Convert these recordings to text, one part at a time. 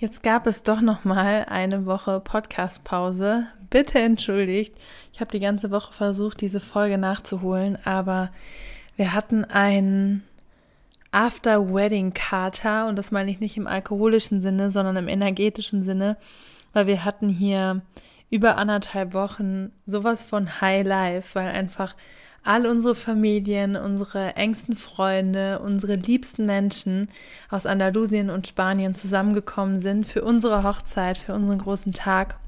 Jetzt gab es doch noch mal eine Woche Podcast-Pause. Bitte entschuldigt. Ich habe die ganze Woche versucht, diese Folge nachzuholen, aber wir hatten einen After-Wedding-Kater und das meine ich nicht im alkoholischen Sinne, sondern im energetischen Sinne, weil wir hatten hier über anderthalb Wochen sowas von High Life, weil einfach all unsere Familien, unsere engsten Freunde, unsere liebsten Menschen aus Andalusien und Spanien zusammengekommen sind für unsere Hochzeit, für unseren großen Tag.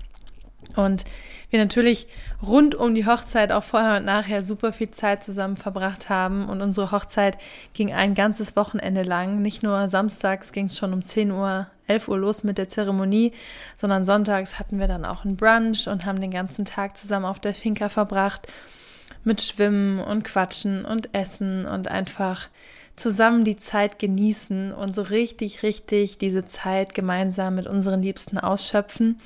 Und wir natürlich rund um die Hochzeit auch vorher und nachher super viel Zeit zusammen verbracht haben. Und unsere Hochzeit ging ein ganzes Wochenende lang. Nicht nur samstags ging es schon um 10 Uhr, 11 Uhr los mit der Zeremonie, sondern sonntags hatten wir dann auch einen Brunch und haben den ganzen Tag zusammen auf der Finca verbracht mit Schwimmen und Quatschen und Essen und einfach zusammen die Zeit genießen und so richtig, richtig diese Zeit gemeinsam mit unseren Liebsten ausschöpfen.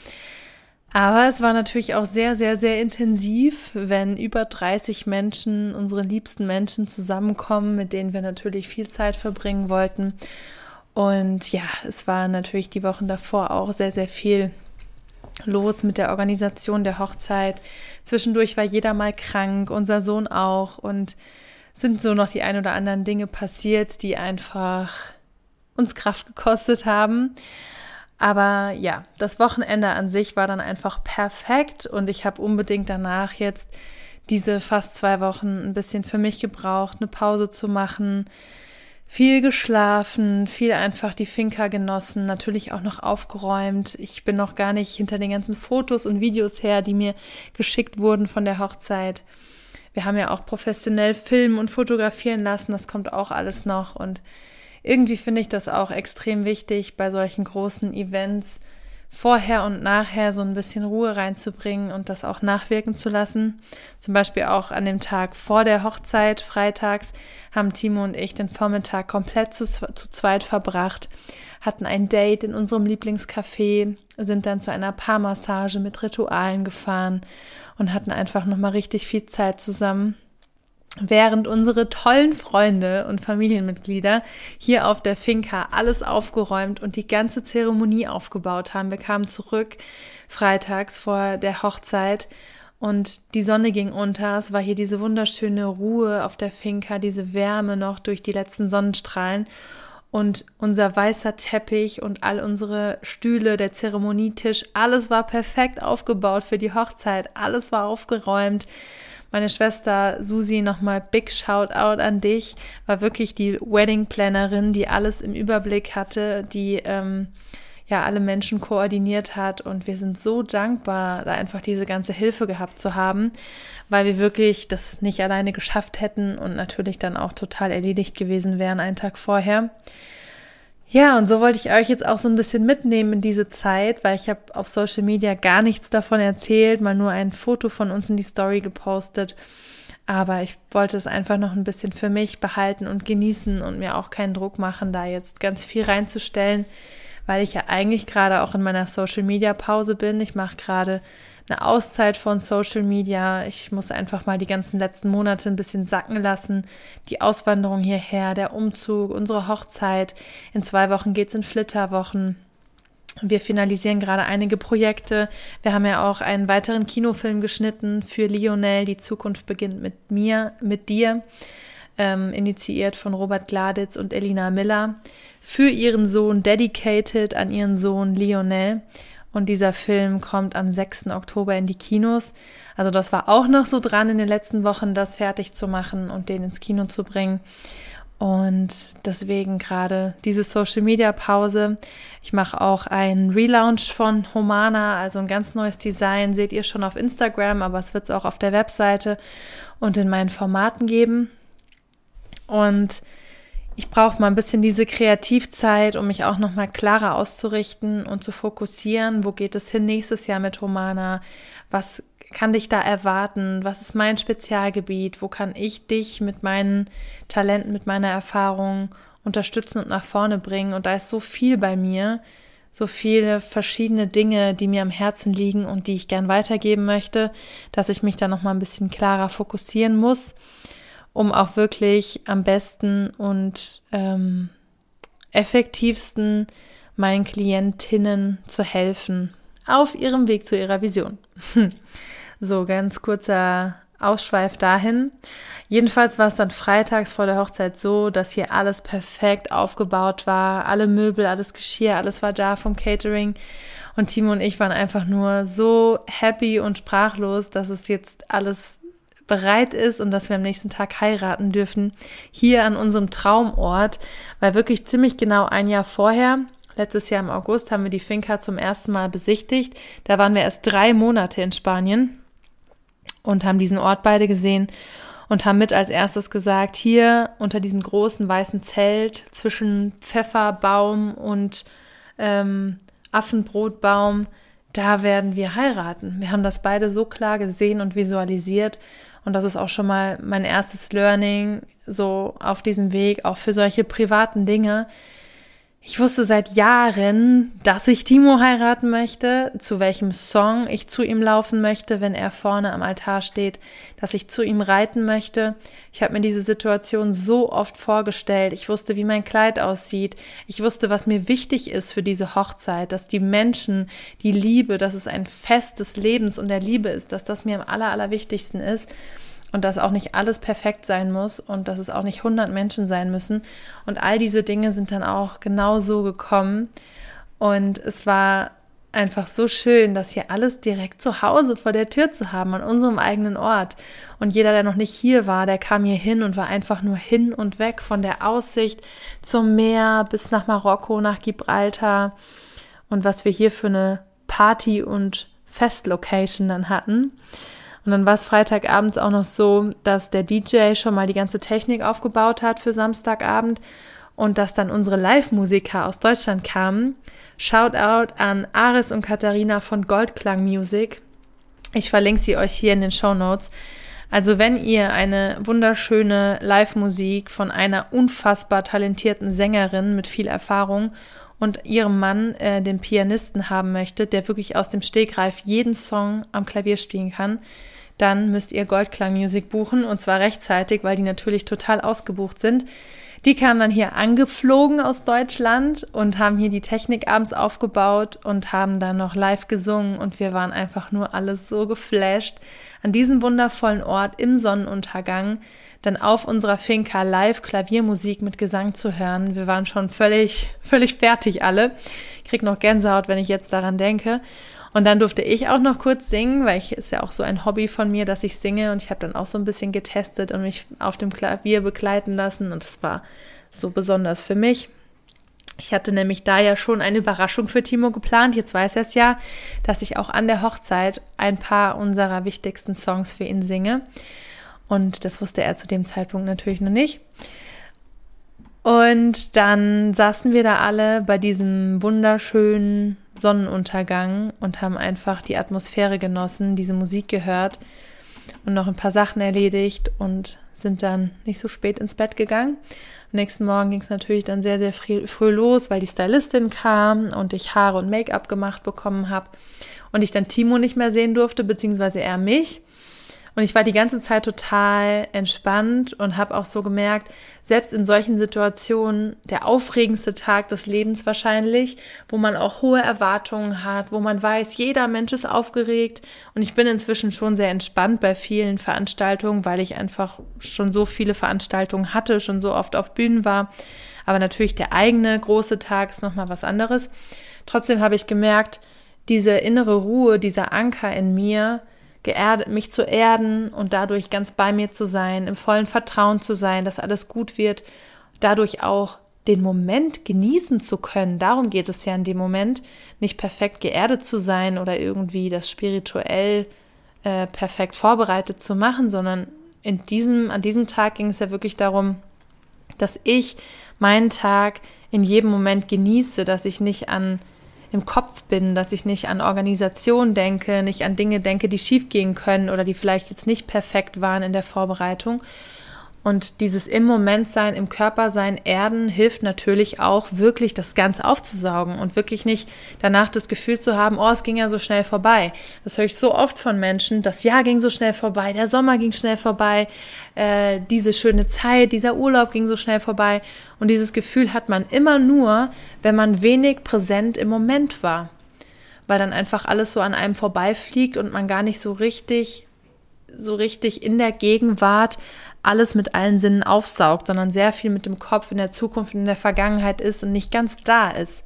Aber es war natürlich auch sehr, sehr, sehr intensiv, wenn über 30 Menschen, unsere liebsten Menschen zusammenkommen, mit denen wir natürlich viel Zeit verbringen wollten. Und ja, es war natürlich die Wochen davor auch sehr, sehr viel los mit der Organisation der Hochzeit. Zwischendurch war jeder mal krank, unser Sohn auch und sind so noch die ein oder anderen Dinge passiert, die einfach uns Kraft gekostet haben. Aber ja, das Wochenende an sich war dann einfach perfekt und ich habe unbedingt danach jetzt diese fast zwei Wochen ein bisschen für mich gebraucht, eine Pause zu machen, viel geschlafen, viel einfach die Finca genossen, natürlich auch noch aufgeräumt. Ich bin noch gar nicht hinter den ganzen Fotos und Videos her, die mir geschickt wurden von der Hochzeit. Wir haben ja auch professionell filmen und fotografieren lassen, das kommt auch alles noch und irgendwie finde ich das auch extrem wichtig bei solchen großen Events vorher und nachher so ein bisschen Ruhe reinzubringen und das auch nachwirken zu lassen. Zum Beispiel auch an dem Tag vor der Hochzeit, freitags, haben Timo und ich den Vormittag komplett zu, zu zweit verbracht, hatten ein Date in unserem Lieblingscafé, sind dann zu einer Paarmassage mit Ritualen gefahren und hatten einfach nochmal richtig viel Zeit zusammen während unsere tollen Freunde und Familienmitglieder hier auf der Finca alles aufgeräumt und die ganze Zeremonie aufgebaut haben. Wir kamen zurück freitags vor der Hochzeit und die Sonne ging unter. Es war hier diese wunderschöne Ruhe auf der Finca, diese Wärme noch durch die letzten Sonnenstrahlen. Und unser weißer Teppich und all unsere Stühle, der Zeremonietisch, alles war perfekt aufgebaut für die Hochzeit. Alles war aufgeräumt. Meine Schwester Susi, nochmal Big Shoutout an dich, war wirklich die Wedding Plannerin, die alles im Überblick hatte, die ähm, ja alle Menschen koordiniert hat und wir sind so dankbar, da einfach diese ganze Hilfe gehabt zu haben, weil wir wirklich das nicht alleine geschafft hätten und natürlich dann auch total erledigt gewesen wären einen Tag vorher. Ja, und so wollte ich euch jetzt auch so ein bisschen mitnehmen in diese Zeit, weil ich habe auf Social Media gar nichts davon erzählt, mal nur ein Foto von uns in die Story gepostet. Aber ich wollte es einfach noch ein bisschen für mich behalten und genießen und mir auch keinen Druck machen, da jetzt ganz viel reinzustellen, weil ich ja eigentlich gerade auch in meiner Social Media Pause bin. Ich mache gerade eine Auszeit von Social Media. Ich muss einfach mal die ganzen letzten Monate ein bisschen sacken lassen. Die Auswanderung hierher, der Umzug, unsere Hochzeit. In zwei Wochen geht's in Flitterwochen. Wir finalisieren gerade einige Projekte. Wir haben ja auch einen weiteren Kinofilm geschnitten für Lionel. Die Zukunft beginnt mit mir, mit dir. Ähm, initiiert von Robert Gladitz und Elina Miller für ihren Sohn, dedicated an ihren Sohn Lionel. Und dieser Film kommt am 6. Oktober in die Kinos. Also das war auch noch so dran in den letzten Wochen, das fertig zu machen und den ins Kino zu bringen. Und deswegen gerade diese Social Media Pause. Ich mache auch einen Relaunch von Humana, also ein ganz neues Design. Seht ihr schon auf Instagram, aber es wird es auch auf der Webseite und in meinen Formaten geben. Und ich brauche mal ein bisschen diese Kreativzeit, um mich auch noch mal klarer auszurichten und zu fokussieren. Wo geht es hin nächstes Jahr mit Romana? Was kann dich da erwarten? Was ist mein Spezialgebiet? Wo kann ich dich mit meinen Talenten, mit meiner Erfahrung unterstützen und nach vorne bringen? Und da ist so viel bei mir, so viele verschiedene Dinge, die mir am Herzen liegen und die ich gern weitergeben möchte, dass ich mich da noch mal ein bisschen klarer fokussieren muss um auch wirklich am besten und ähm, effektivsten meinen Klientinnen zu helfen auf ihrem Weg zu ihrer Vision. so, ganz kurzer Ausschweif dahin. Jedenfalls war es dann freitags vor der Hochzeit so, dass hier alles perfekt aufgebaut war. Alle Möbel, alles Geschirr, alles war da vom Catering. Und Timo und ich waren einfach nur so happy und sprachlos, dass es jetzt alles bereit ist und dass wir am nächsten Tag heiraten dürfen, hier an unserem Traumort, weil wirklich ziemlich genau ein Jahr vorher, letztes Jahr im August, haben wir die Finca zum ersten Mal besichtigt. Da waren wir erst drei Monate in Spanien und haben diesen Ort beide gesehen und haben mit als erstes gesagt, hier unter diesem großen weißen Zelt zwischen Pfefferbaum und ähm, Affenbrotbaum, da werden wir heiraten. Wir haben das beide so klar gesehen und visualisiert und das ist auch schon mal mein erstes Learning, so auf diesem Weg, auch für solche privaten Dinge. Ich wusste seit Jahren, dass ich Timo heiraten möchte, zu welchem Song ich zu ihm laufen möchte, wenn er vorne am Altar steht, dass ich zu ihm reiten möchte. Ich habe mir diese Situation so oft vorgestellt. Ich wusste, wie mein Kleid aussieht. Ich wusste, was mir wichtig ist für diese Hochzeit, dass die Menschen, die Liebe, dass es ein Fest des Lebens und der Liebe ist, dass das mir am aller, allerwichtigsten ist und dass auch nicht alles perfekt sein muss und dass es auch nicht 100 Menschen sein müssen. Und all diese Dinge sind dann auch genau so gekommen. Und es war einfach so schön, das hier alles direkt zu Hause vor der Tür zu haben, an unserem eigenen Ort. Und jeder, der noch nicht hier war, der kam hier hin und war einfach nur hin und weg von der Aussicht zum Meer bis nach Marokko, nach Gibraltar. Und was wir hier für eine Party- und Festlocation dann hatten. Und dann war es Freitagabends auch noch so, dass der DJ schon mal die ganze Technik aufgebaut hat für Samstagabend und dass dann unsere Live-Musiker aus Deutschland kamen. Shoutout an Aris und Katharina von Goldklang Music. Ich verlinke sie euch hier in den Show Notes. Also wenn ihr eine wunderschöne Live-Musik von einer unfassbar talentierten Sängerin mit viel Erfahrung und ihrem Mann, äh, den Pianisten, haben möchtet, der wirklich aus dem Stegreif jeden Song am Klavier spielen kann, dann müsst ihr Goldklang Music buchen und zwar rechtzeitig, weil die natürlich total ausgebucht sind. Die kamen dann hier angeflogen aus Deutschland und haben hier die Technik abends aufgebaut und haben dann noch live gesungen und wir waren einfach nur alles so geflasht an diesem wundervollen Ort im Sonnenuntergang, dann auf unserer Finca live Klaviermusik mit Gesang zu hören. Wir waren schon völlig, völlig fertig alle. Ich krieg noch Gänsehaut, wenn ich jetzt daran denke. Und dann durfte ich auch noch kurz singen, weil ich ist ja auch so ein Hobby von mir, dass ich singe und ich habe dann auch so ein bisschen getestet und mich auf dem Klavier begleiten lassen und das war so besonders für mich. Ich hatte nämlich da ja schon eine Überraschung für Timo geplant. Jetzt weiß er es ja, dass ich auch an der Hochzeit ein paar unserer wichtigsten Songs für ihn singe. Und das wusste er zu dem Zeitpunkt natürlich noch nicht. Und dann saßen wir da alle bei diesem wunderschönen Sonnenuntergang und haben einfach die Atmosphäre genossen, diese Musik gehört und noch ein paar Sachen erledigt und sind dann nicht so spät ins Bett gegangen. Am nächsten Morgen ging es natürlich dann sehr, sehr früh, früh los, weil die Stylistin kam und ich Haare und Make-up gemacht bekommen habe und ich dann Timo nicht mehr sehen durfte, beziehungsweise er mich. Und ich war die ganze Zeit total entspannt und habe auch so gemerkt, selbst in solchen Situationen, der aufregendste Tag des Lebens wahrscheinlich, wo man auch hohe Erwartungen hat, wo man weiß, jeder Mensch ist aufgeregt. Und ich bin inzwischen schon sehr entspannt bei vielen Veranstaltungen, weil ich einfach schon so viele Veranstaltungen hatte, schon so oft auf Bühnen war. Aber natürlich der eigene große Tag ist nochmal was anderes. Trotzdem habe ich gemerkt, diese innere Ruhe, dieser Anker in mir, geerdet, mich zu erden und dadurch ganz bei mir zu sein, im vollen Vertrauen zu sein, dass alles gut wird, dadurch auch den Moment genießen zu können. Darum geht es ja in dem Moment, nicht perfekt geerdet zu sein oder irgendwie das spirituell äh, perfekt vorbereitet zu machen, sondern in diesem, an diesem Tag ging es ja wirklich darum, dass ich meinen Tag in jedem Moment genieße, dass ich nicht an im Kopf bin, dass ich nicht an Organisation denke, nicht an Dinge denke, die schiefgehen können oder die vielleicht jetzt nicht perfekt waren in der Vorbereitung, und dieses im Moment sein, im Körper sein, erden hilft natürlich auch wirklich das Ganze aufzusaugen und wirklich nicht danach das Gefühl zu haben, oh, es ging ja so schnell vorbei. Das höre ich so oft von Menschen, das Jahr ging so schnell vorbei, der Sommer ging schnell vorbei, äh, diese schöne Zeit, dieser Urlaub ging so schnell vorbei. Und dieses Gefühl hat man immer nur, wenn man wenig präsent im Moment war. Weil dann einfach alles so an einem vorbeifliegt und man gar nicht so richtig so richtig in der Gegenwart alles mit allen Sinnen aufsaugt, sondern sehr viel mit dem Kopf in der Zukunft, in der Vergangenheit ist und nicht ganz da ist.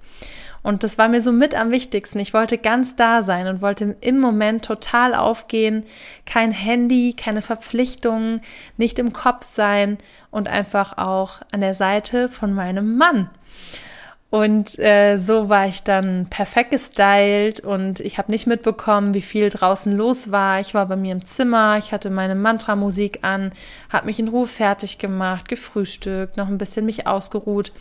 Und das war mir so mit am wichtigsten. Ich wollte ganz da sein und wollte im Moment total aufgehen. Kein Handy, keine Verpflichtungen, nicht im Kopf sein und einfach auch an der Seite von meinem Mann. Und äh, so war ich dann perfekt gestylt und ich habe nicht mitbekommen, wie viel draußen los war. Ich war bei mir im Zimmer, ich hatte meine Mantra-Musik an, habe mich in Ruhe fertig gemacht, gefrühstückt, noch ein bisschen mich ausgeruht,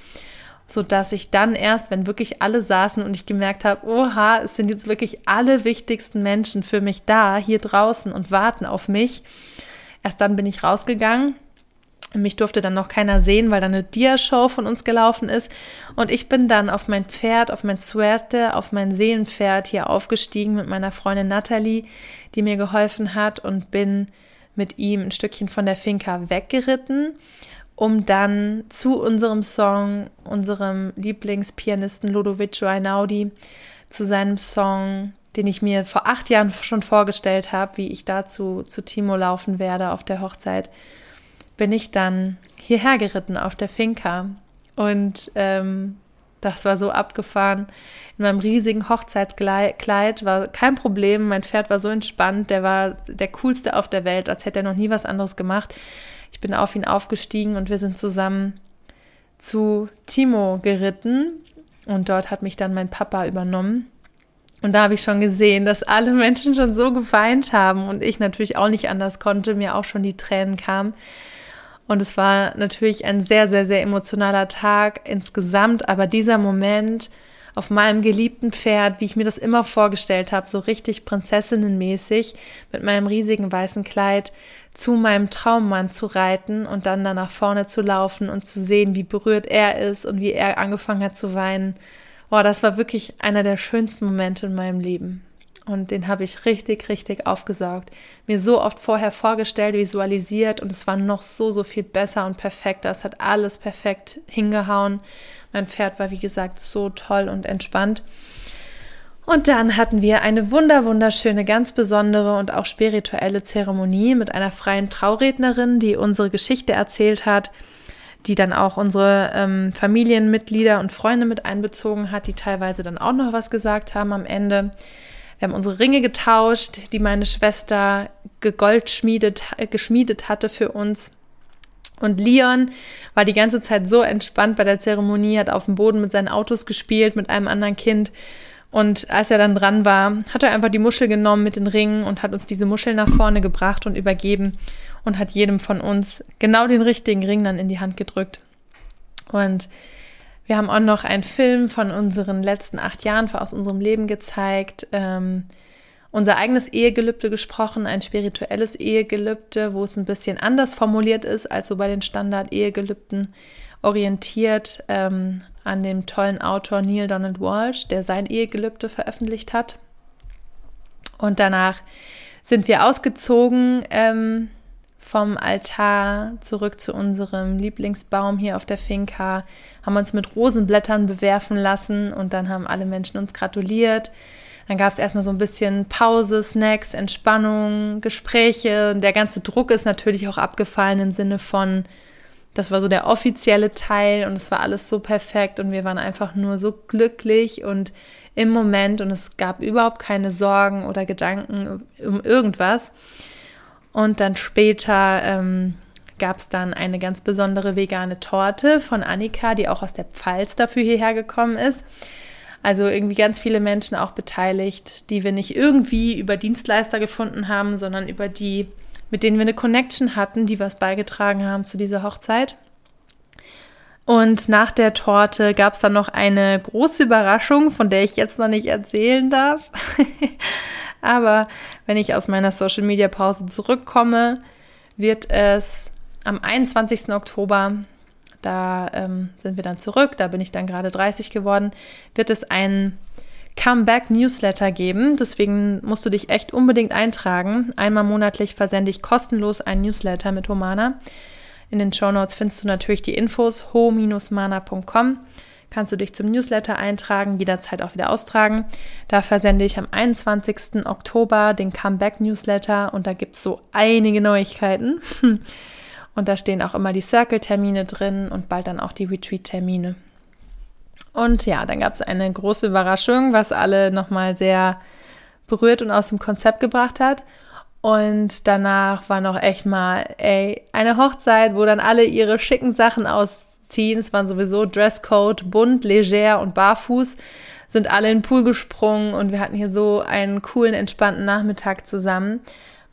so dass ich dann erst, wenn wirklich alle saßen und ich gemerkt habe, oha, es sind jetzt wirklich alle wichtigsten Menschen für mich da, hier draußen und warten auf mich. Erst dann bin ich rausgegangen mich durfte dann noch keiner sehen, weil da eine Dia-Show von uns gelaufen ist. Und ich bin dann auf mein Pferd, auf mein Suerte, auf mein Seelenpferd hier aufgestiegen mit meiner Freundin Natalie, die mir geholfen hat und bin mit ihm ein Stückchen von der Finca weggeritten, um dann zu unserem Song, unserem Lieblingspianisten Ludovico Einaudi, zu seinem Song, den ich mir vor acht Jahren schon vorgestellt habe, wie ich dazu zu Timo laufen werde auf der Hochzeit bin ich dann hierher geritten auf der Finca. Und ähm, das war so abgefahren. In meinem riesigen Hochzeitskleid war kein Problem. Mein Pferd war so entspannt. Der war der coolste auf der Welt, als hätte er noch nie was anderes gemacht. Ich bin auf ihn aufgestiegen und wir sind zusammen zu Timo geritten. Und dort hat mich dann mein Papa übernommen. Und da habe ich schon gesehen, dass alle Menschen schon so geweint haben und ich natürlich auch nicht anders konnte, mir auch schon die Tränen kamen. Und es war natürlich ein sehr, sehr, sehr emotionaler Tag insgesamt. Aber dieser Moment auf meinem geliebten Pferd, wie ich mir das immer vorgestellt habe, so richtig prinzessinnenmäßig mit meinem riesigen weißen Kleid zu meinem Traummann zu reiten und dann da nach vorne zu laufen und zu sehen, wie berührt er ist und wie er angefangen hat zu weinen. Boah, das war wirklich einer der schönsten Momente in meinem Leben. Und den habe ich richtig, richtig aufgesaugt. Mir so oft vorher vorgestellt, visualisiert und es war noch so, so viel besser und perfekter. Es hat alles perfekt hingehauen. Mein Pferd war, wie gesagt, so toll und entspannt. Und dann hatten wir eine wunder, wunderschöne, ganz besondere und auch spirituelle Zeremonie mit einer freien Traurednerin, die unsere Geschichte erzählt hat, die dann auch unsere ähm, Familienmitglieder und Freunde mit einbezogen hat, die teilweise dann auch noch was gesagt haben am Ende. Wir haben unsere Ringe getauscht, die meine Schwester gegoldschmiedet, geschmiedet hatte für uns. Und Leon war die ganze Zeit so entspannt bei der Zeremonie, hat auf dem Boden mit seinen Autos gespielt, mit einem anderen Kind. Und als er dann dran war, hat er einfach die Muschel genommen mit den Ringen und hat uns diese Muschel nach vorne gebracht und übergeben und hat jedem von uns genau den richtigen Ring dann in die Hand gedrückt. Und wir haben auch noch einen Film von unseren letzten acht Jahren aus unserem Leben gezeigt. Ähm, unser eigenes Ehegelübde gesprochen, ein spirituelles Ehegelübde, wo es ein bisschen anders formuliert ist als so bei den Standard-Ehegelübden, orientiert ähm, an dem tollen Autor Neil Donald Walsh, der sein Ehegelübde veröffentlicht hat. Und danach sind wir ausgezogen ähm, vom Altar zurück zu unserem Lieblingsbaum hier auf der Finca, haben uns mit Rosenblättern bewerfen lassen und dann haben alle Menschen uns gratuliert. Dann gab es erstmal so ein bisschen Pause, Snacks, Entspannung, Gespräche. Der ganze Druck ist natürlich auch abgefallen im Sinne von, das war so der offizielle Teil und es war alles so perfekt und wir waren einfach nur so glücklich und im Moment und es gab überhaupt keine Sorgen oder Gedanken um irgendwas. Und dann später ähm, gab es dann eine ganz besondere vegane Torte von Annika, die auch aus der Pfalz dafür hierher gekommen ist. Also irgendwie ganz viele Menschen auch beteiligt, die wir nicht irgendwie über Dienstleister gefunden haben, sondern über die, mit denen wir eine Connection hatten, die was beigetragen haben zu dieser Hochzeit. Und nach der Torte gab es dann noch eine große Überraschung, von der ich jetzt noch nicht erzählen darf. Aber wenn ich aus meiner Social Media Pause zurückkomme, wird es am 21. Oktober, da ähm, sind wir dann zurück, da bin ich dann gerade 30 geworden, wird es ein Comeback-Newsletter geben. Deswegen musst du dich echt unbedingt eintragen. Einmal monatlich versende ich kostenlos ein Newsletter mit Humana. In den Show Notes findest du natürlich die Infos ho-mana.com. Kannst du dich zum Newsletter eintragen, jederzeit auch wieder austragen. Da versende ich am 21. Oktober den Comeback-Newsletter und da gibt es so einige Neuigkeiten. Und da stehen auch immer die Circle-Termine drin und bald dann auch die Retreat-Termine. Und ja, dann gab es eine große Überraschung, was alle nochmal sehr berührt und aus dem Konzept gebracht hat. Und danach war noch echt mal, ey, eine Hochzeit, wo dann alle ihre schicken Sachen ausziehen. Es waren sowieso Dresscode, bunt, leger und barfuß. Sind alle in den Pool gesprungen und wir hatten hier so einen coolen, entspannten Nachmittag zusammen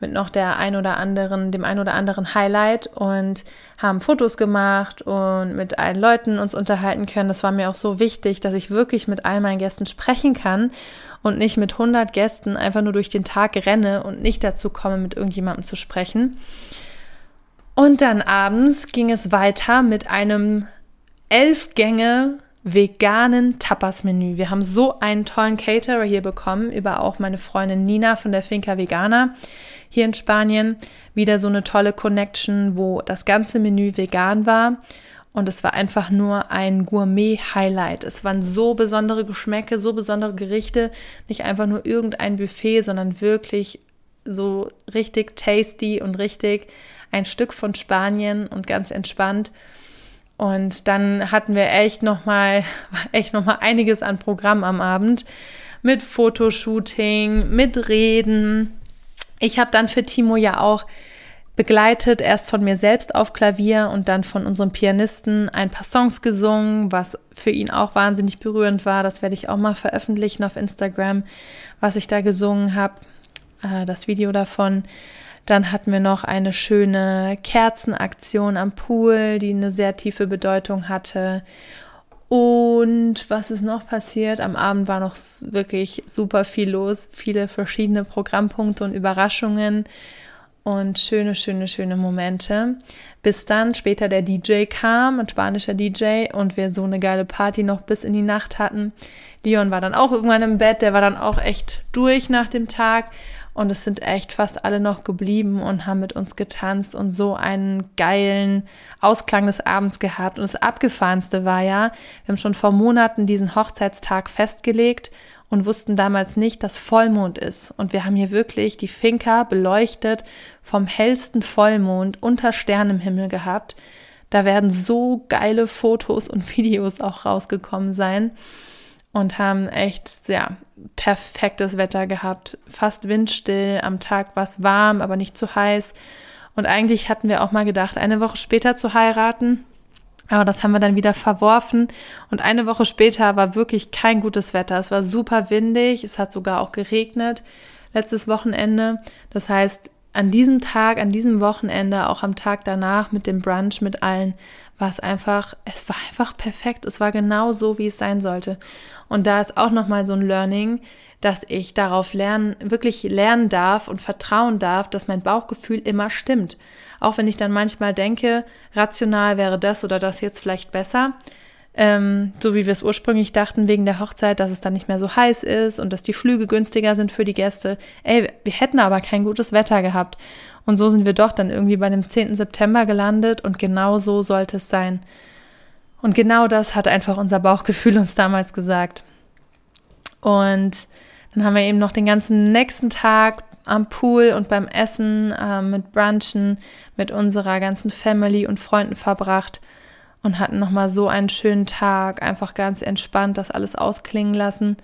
mit noch der ein oder anderen, dem ein oder anderen Highlight und haben Fotos gemacht und mit allen Leuten uns unterhalten können. Das war mir auch so wichtig, dass ich wirklich mit all meinen Gästen sprechen kann und nicht mit 100 Gästen einfach nur durch den Tag renne und nicht dazu komme, mit irgendjemandem zu sprechen. Und dann abends ging es weiter mit einem elf Gänge veganen Tapas-Menü. Wir haben so einen tollen Caterer hier bekommen, über auch meine Freundin Nina von der Finca Vegana hier in Spanien. Wieder so eine tolle Connection, wo das ganze Menü vegan war. Und es war einfach nur ein Gourmet-Highlight. Es waren so besondere Geschmäcke, so besondere Gerichte. Nicht einfach nur irgendein Buffet, sondern wirklich so richtig tasty und richtig ein Stück von Spanien und ganz entspannt. Und dann hatten wir echt nochmal, echt noch mal einiges an Programm am Abend mit Fotoshooting, mit Reden. Ich habe dann für Timo ja auch begleitet, erst von mir selbst auf Klavier und dann von unserem Pianisten ein paar Songs gesungen, was für ihn auch wahnsinnig berührend war. Das werde ich auch mal veröffentlichen auf Instagram, was ich da gesungen habe, äh, das Video davon. Dann hatten wir noch eine schöne Kerzenaktion am Pool, die eine sehr tiefe Bedeutung hatte. Und was ist noch passiert? Am Abend war noch wirklich super viel los, viele verschiedene Programmpunkte und Überraschungen und schöne, schöne, schöne Momente. Bis dann später der DJ kam, ein spanischer DJ, und wir so eine geile Party noch bis in die Nacht hatten. Leon war dann auch irgendwann im Bett, der war dann auch echt durch nach dem Tag. Und es sind echt fast alle noch geblieben und haben mit uns getanzt und so einen geilen Ausklang des Abends gehabt. Und das Abgefahrenste war ja, wir haben schon vor Monaten diesen Hochzeitstag festgelegt und wussten damals nicht, dass Vollmond ist. Und wir haben hier wirklich die Finca beleuchtet vom hellsten Vollmond unter Sternenhimmel gehabt. Da werden so geile Fotos und Videos auch rausgekommen sein und haben echt, ja, perfektes Wetter gehabt. Fast windstill, am Tag war es warm, aber nicht zu heiß. Und eigentlich hatten wir auch mal gedacht, eine Woche später zu heiraten. Aber das haben wir dann wieder verworfen. Und eine Woche später war wirklich kein gutes Wetter. Es war super windig. Es hat sogar auch geregnet letztes Wochenende. Das heißt, an diesem Tag, an diesem Wochenende, auch am Tag danach mit dem Brunch mit allen, war es einfach, es war einfach perfekt. Es war genau so, wie es sein sollte. Und da ist auch nochmal so ein Learning, dass ich darauf lernen, wirklich lernen darf und vertrauen darf, dass mein Bauchgefühl immer stimmt. Auch wenn ich dann manchmal denke, rational wäre das oder das jetzt vielleicht besser. Ähm, so wie wir es ursprünglich dachten, wegen der Hochzeit, dass es dann nicht mehr so heiß ist und dass die Flüge günstiger sind für die Gäste. Ey, wir hätten aber kein gutes Wetter gehabt. Und so sind wir doch dann irgendwie bei dem 10. September gelandet und genau so sollte es sein. Und genau das hat einfach unser Bauchgefühl uns damals gesagt. Und dann haben wir eben noch den ganzen nächsten Tag am Pool und beim Essen äh, mit Brunchen mit unserer ganzen Family und Freunden verbracht und hatten nochmal so einen schönen Tag, einfach ganz entspannt das alles ausklingen lassen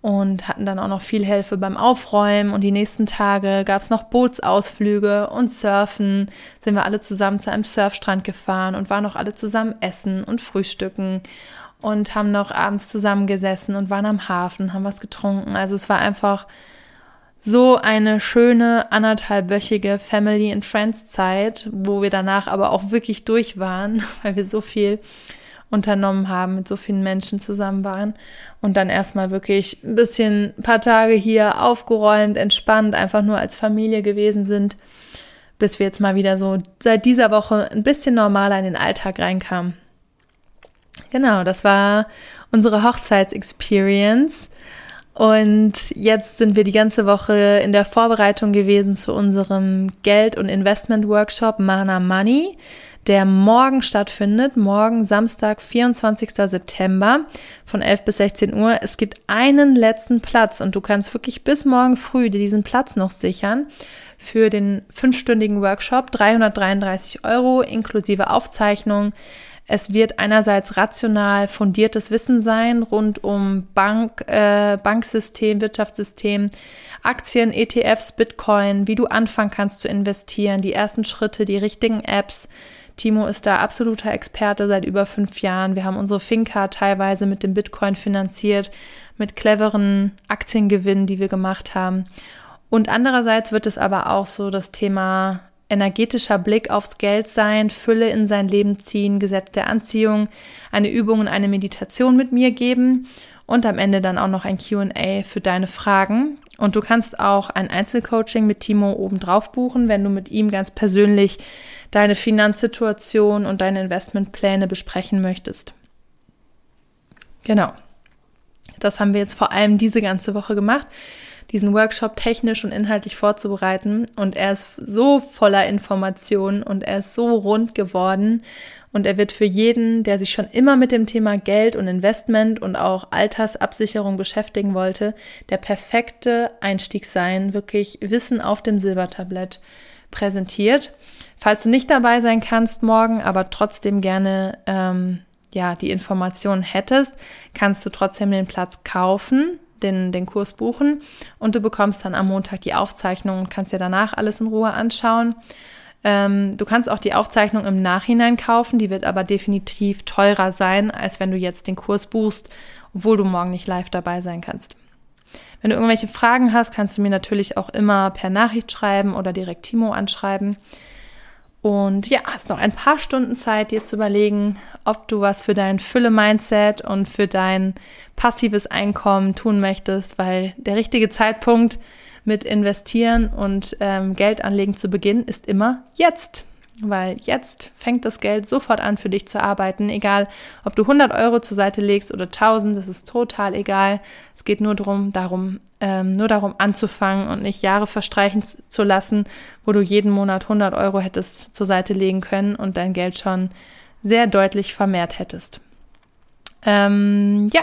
und hatten dann auch noch viel Hilfe beim Aufräumen und die nächsten Tage gab es noch Bootsausflüge und Surfen, sind wir alle zusammen zu einem Surfstrand gefahren und waren noch alle zusammen essen und frühstücken und haben noch abends zusammengesessen und waren am Hafen, haben was getrunken. Also es war einfach so eine schöne anderthalbwöchige Family and Friends Zeit, wo wir danach aber auch wirklich durch waren, weil wir so viel unternommen haben, mit so vielen Menschen zusammen waren und dann erstmal wirklich ein bisschen, ein paar Tage hier aufgeräumt, entspannt, einfach nur als Familie gewesen sind, bis wir jetzt mal wieder so seit dieser Woche ein bisschen normaler in den Alltag reinkamen. Genau, das war unsere Hochzeitsexperience. Und jetzt sind wir die ganze Woche in der Vorbereitung gewesen zu unserem Geld- und Investment-Workshop Mana Money, der morgen stattfindet, morgen Samstag, 24. September von 11 bis 16 Uhr. Es gibt einen letzten Platz und du kannst wirklich bis morgen früh dir diesen Platz noch sichern für den fünfstündigen Workshop. 333 Euro inklusive Aufzeichnung. Es wird einerseits rational fundiertes Wissen sein rund um Bank, äh, Banksystem, Wirtschaftssystem, Aktien, ETFs, Bitcoin, wie du anfangen kannst zu investieren, die ersten Schritte, die richtigen Apps. Timo ist da absoluter Experte seit über fünf Jahren. Wir haben unsere Finca teilweise mit dem Bitcoin finanziert, mit cleveren Aktiengewinnen, die wir gemacht haben. Und andererseits wird es aber auch so das Thema energetischer Blick aufs Geld sein, Fülle in sein Leben ziehen, Gesetz der Anziehung, eine Übung und eine Meditation mit mir geben und am Ende dann auch noch ein QA für deine Fragen. Und du kannst auch ein Einzelcoaching mit Timo obendrauf buchen, wenn du mit ihm ganz persönlich deine Finanzsituation und deine Investmentpläne besprechen möchtest. Genau. Das haben wir jetzt vor allem diese ganze Woche gemacht diesen Workshop technisch und inhaltlich vorzubereiten. Und er ist so voller Informationen und er ist so rund geworden. Und er wird für jeden, der sich schon immer mit dem Thema Geld und Investment und auch Altersabsicherung beschäftigen wollte, der perfekte Einstieg sein. Wirklich Wissen auf dem Silbertablett präsentiert. Falls du nicht dabei sein kannst morgen, aber trotzdem gerne ähm, ja die Informationen hättest, kannst du trotzdem den Platz kaufen den, den Kurs buchen und du bekommst dann am Montag die Aufzeichnung und kannst dir danach alles in Ruhe anschauen. Ähm, du kannst auch die Aufzeichnung im Nachhinein kaufen, die wird aber definitiv teurer sein, als wenn du jetzt den Kurs buchst, obwohl du morgen nicht live dabei sein kannst. Wenn du irgendwelche Fragen hast, kannst du mir natürlich auch immer per Nachricht schreiben oder direkt Timo anschreiben. Und ja, hast noch ein paar Stunden Zeit, dir zu überlegen, ob du was für dein Fülle-Mindset und für dein passives Einkommen tun möchtest, weil der richtige Zeitpunkt mit Investieren und ähm, Geld anlegen zu beginnen ist immer jetzt weil jetzt fängt das Geld sofort an für dich zu arbeiten, egal ob du 100 Euro zur Seite legst oder 1000, das ist total egal. Es geht nur darum, darum ähm, nur darum anzufangen und nicht Jahre verstreichen zu lassen, wo du jeden Monat 100 Euro hättest zur Seite legen können und dein Geld schon sehr deutlich vermehrt hättest. Ähm, ja,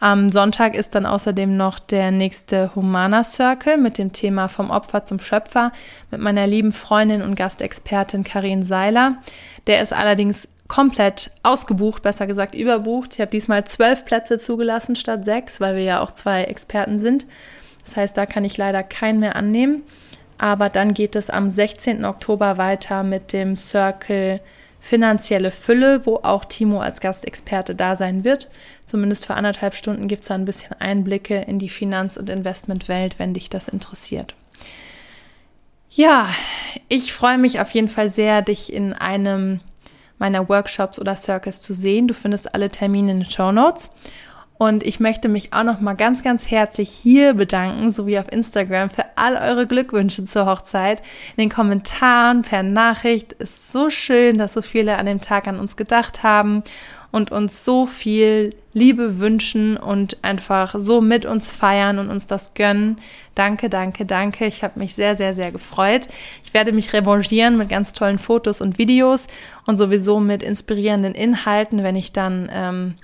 am Sonntag ist dann außerdem noch der nächste Humana Circle mit dem Thema vom Opfer zum Schöpfer mit meiner lieben Freundin und Gastexpertin Karin Seiler. Der ist allerdings komplett ausgebucht, besser gesagt überbucht. Ich habe diesmal zwölf Plätze zugelassen statt sechs, weil wir ja auch zwei Experten sind. Das heißt, da kann ich leider keinen mehr annehmen. Aber dann geht es am 16. Oktober weiter mit dem Circle finanzielle Fülle, wo auch Timo als Gastexperte da sein wird. Zumindest für anderthalb Stunden gibt es da ein bisschen Einblicke in die Finanz- und Investmentwelt, wenn dich das interessiert. Ja, ich freue mich auf jeden Fall sehr, dich in einem meiner Workshops oder Circles zu sehen. Du findest alle Termine in den Show Notes. Und ich möchte mich auch noch mal ganz, ganz herzlich hier bedanken, sowie auf Instagram, für all eure Glückwünsche zur Hochzeit. In den Kommentaren, per Nachricht. Ist so schön, dass so viele an dem Tag an uns gedacht haben und uns so viel Liebe wünschen und einfach so mit uns feiern und uns das gönnen. Danke, danke, danke. Ich habe mich sehr, sehr, sehr gefreut. Ich werde mich revanchieren mit ganz tollen Fotos und Videos und sowieso mit inspirierenden Inhalten, wenn ich dann ähm,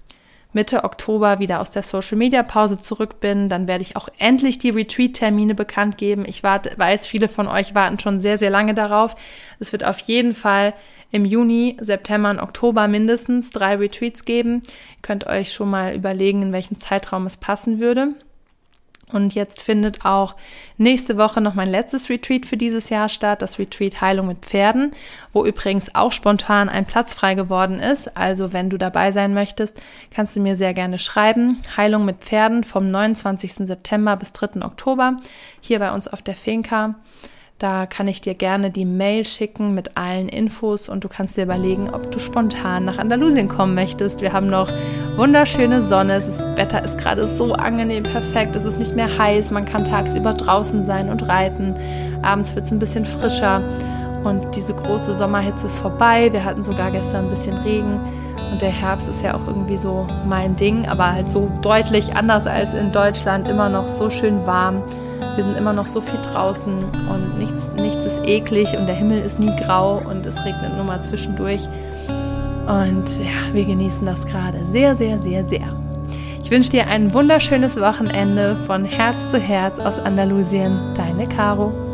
Mitte Oktober wieder aus der Social Media Pause zurück bin, dann werde ich auch endlich die Retreat-Termine bekannt geben. Ich warte, weiß, viele von euch warten schon sehr, sehr lange darauf. Es wird auf jeden Fall im Juni, September und Oktober mindestens drei Retreats geben. Ihr könnt euch schon mal überlegen, in welchen Zeitraum es passen würde. Und jetzt findet auch nächste Woche noch mein letztes Retreat für dieses Jahr statt, das Retreat Heilung mit Pferden, wo übrigens auch spontan ein Platz frei geworden ist. Also wenn du dabei sein möchtest, kannst du mir sehr gerne schreiben. Heilung mit Pferden vom 29. September bis 3. Oktober hier bei uns auf der Finca. Da kann ich dir gerne die Mail schicken mit allen Infos und du kannst dir überlegen, ob du spontan nach Andalusien kommen möchtest. Wir haben noch wunderschöne Sonne, das Wetter ist gerade so angenehm, perfekt, es ist nicht mehr heiß, man kann tagsüber draußen sein und reiten, abends wird es ein bisschen frischer. Und diese große Sommerhitze ist vorbei. Wir hatten sogar gestern ein bisschen Regen und der Herbst ist ja auch irgendwie so mein Ding, aber halt so deutlich anders als in Deutschland, immer noch so schön warm. Wir sind immer noch so viel draußen und nichts, nichts ist eklig und der Himmel ist nie grau und es regnet nur mal zwischendurch. Und ja, wir genießen das gerade sehr, sehr, sehr, sehr. Ich wünsche dir ein wunderschönes Wochenende von Herz zu Herz aus Andalusien. Deine Caro.